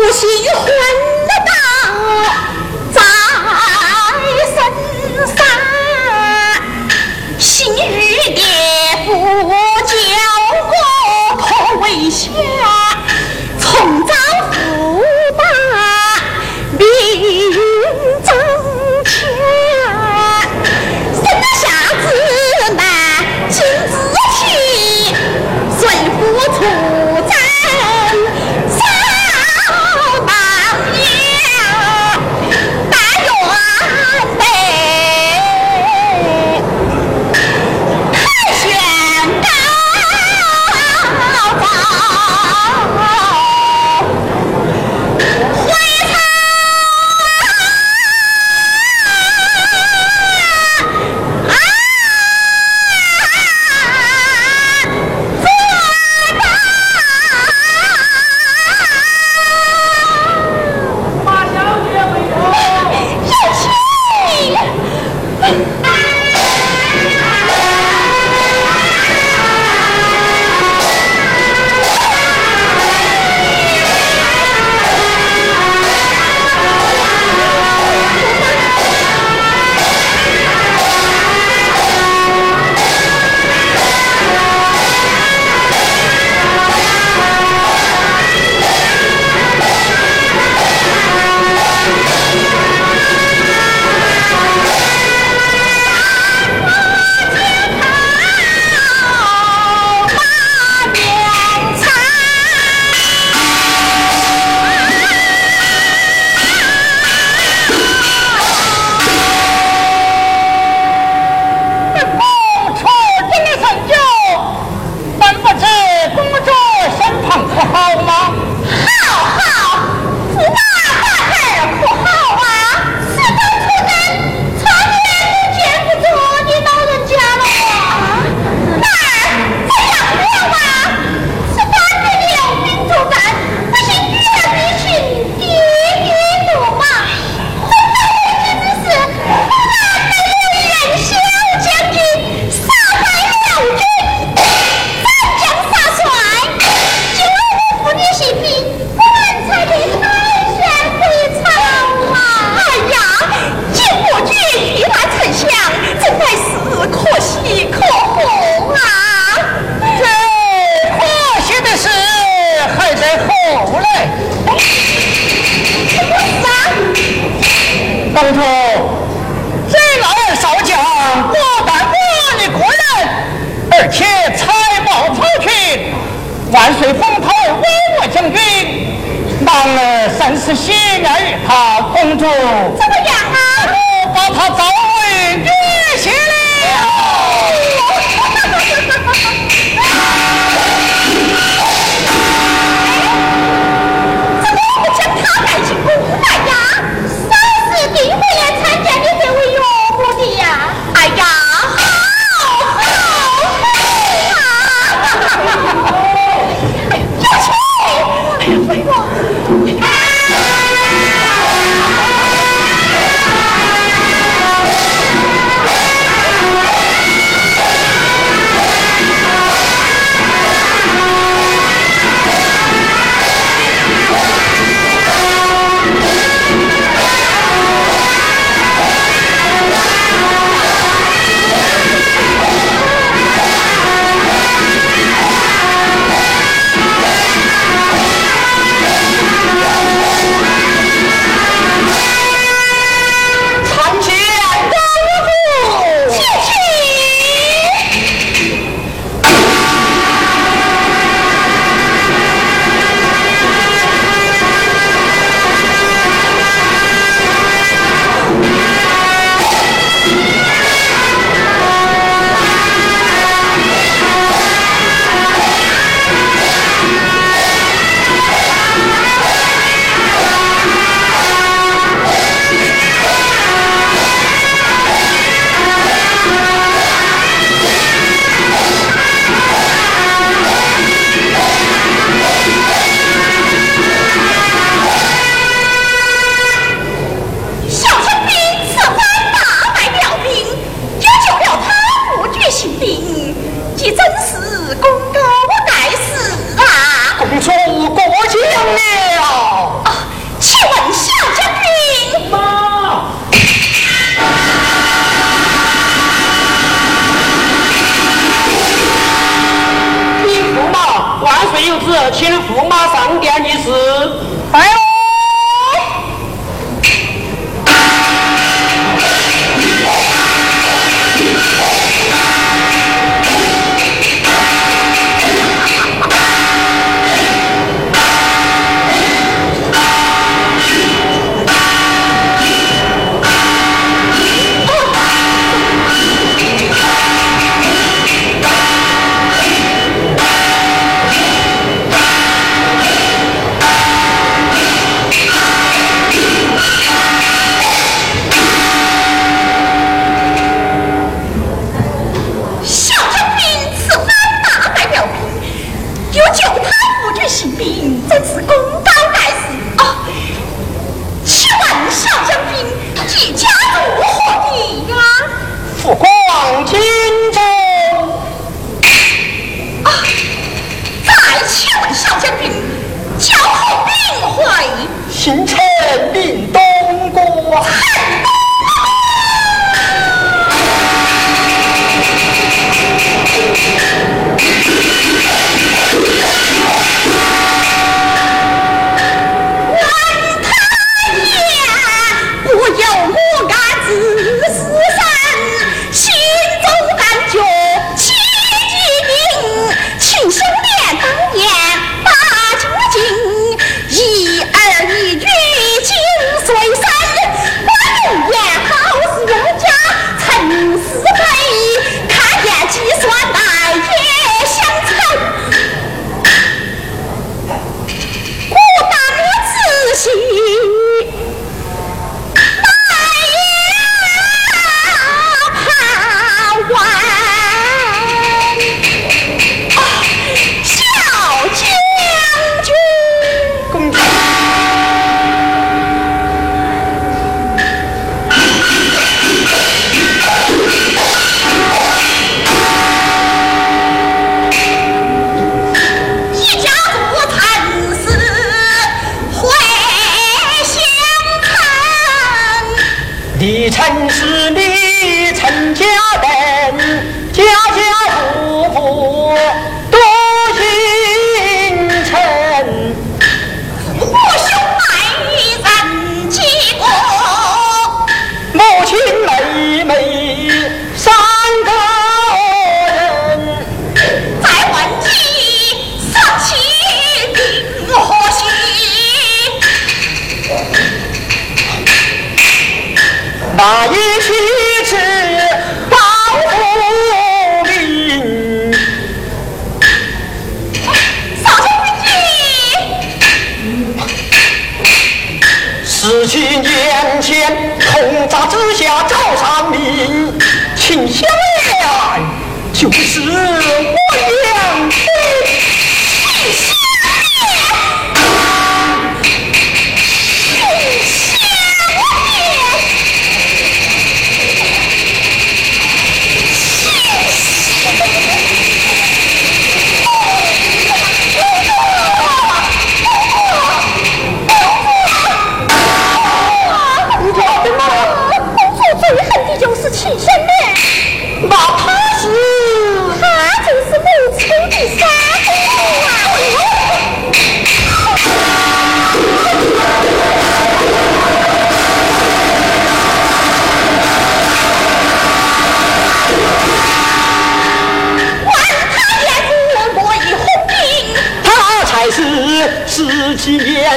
oh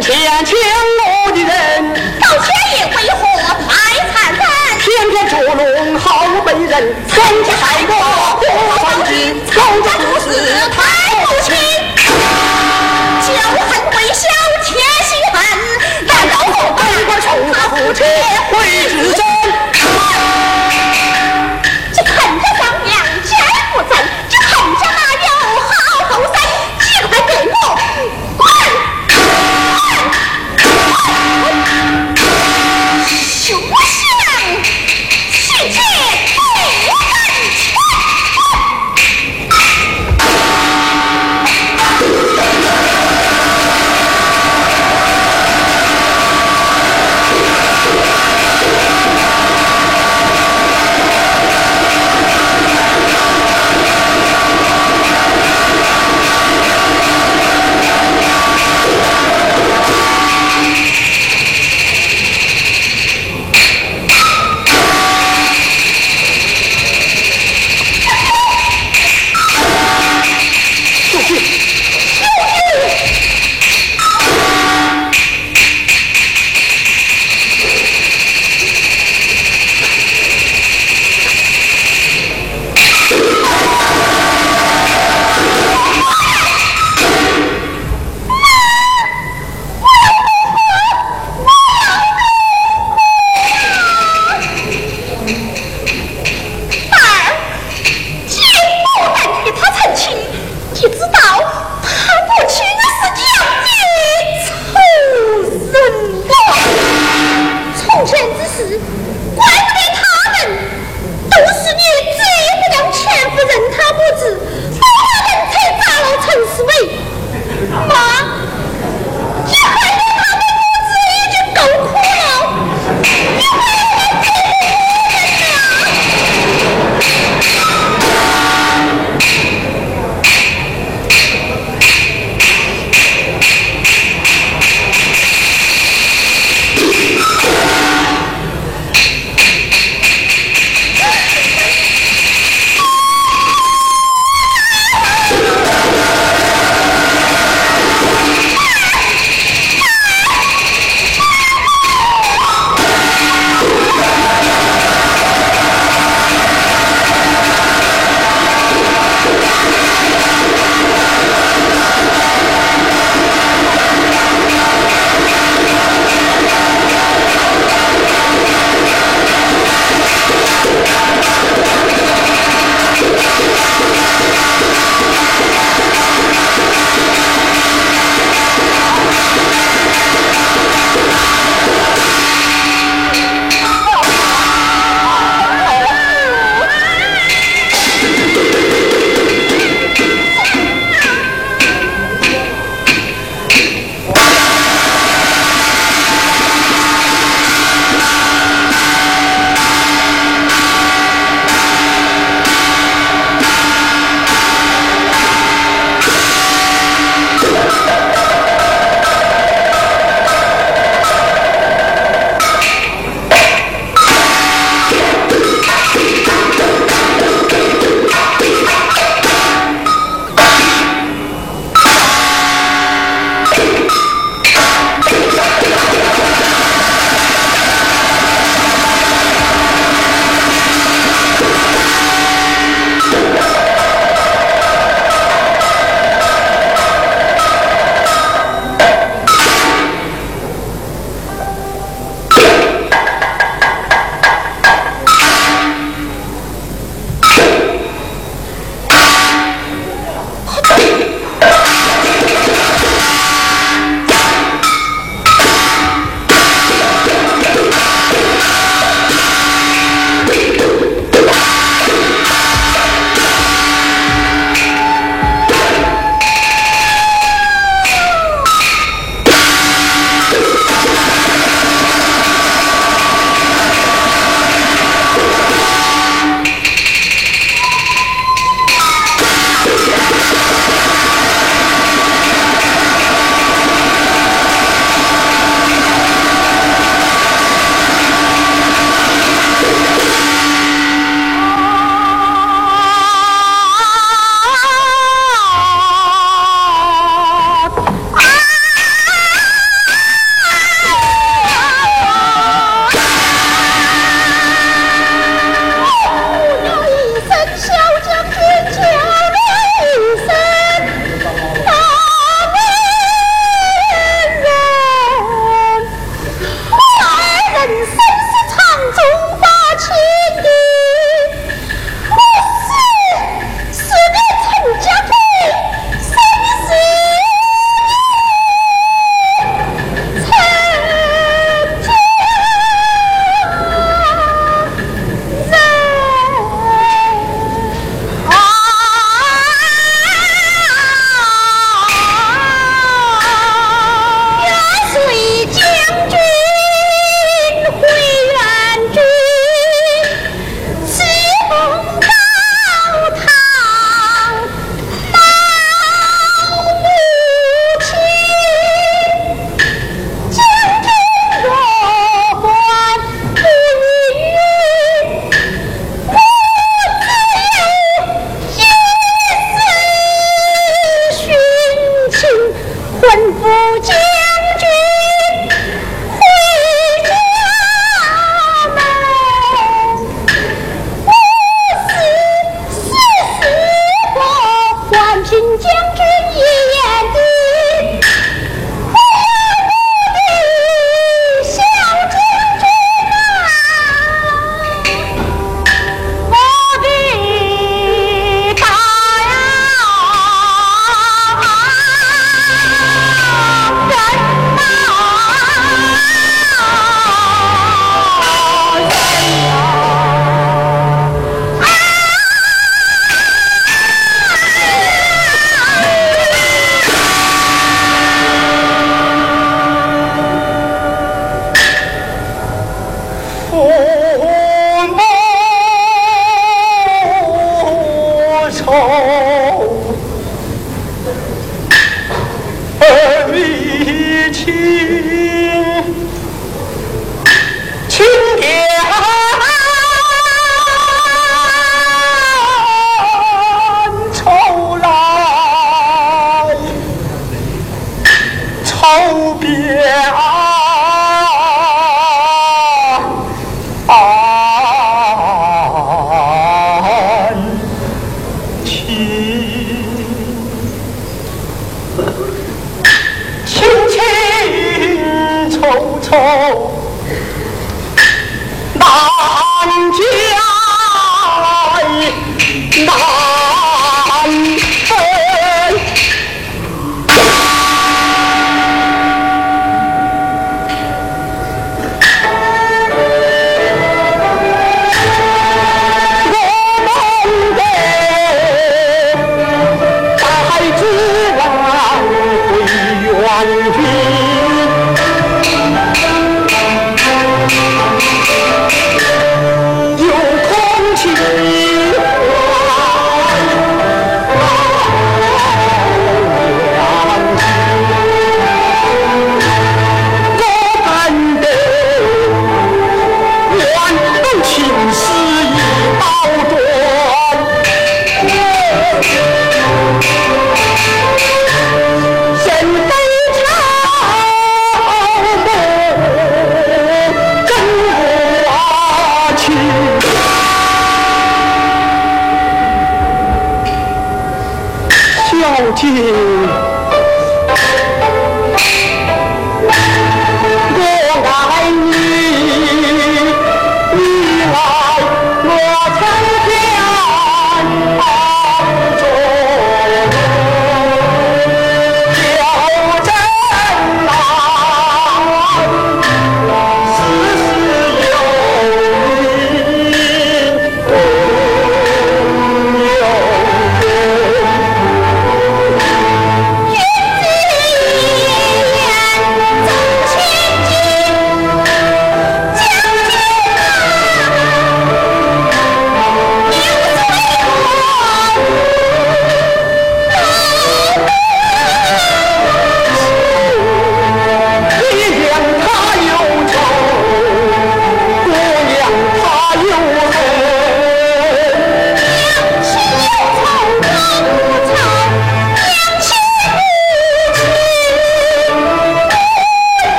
前欠我的人，到天也为何太残忍？偏偏捉弄好本人，怎地？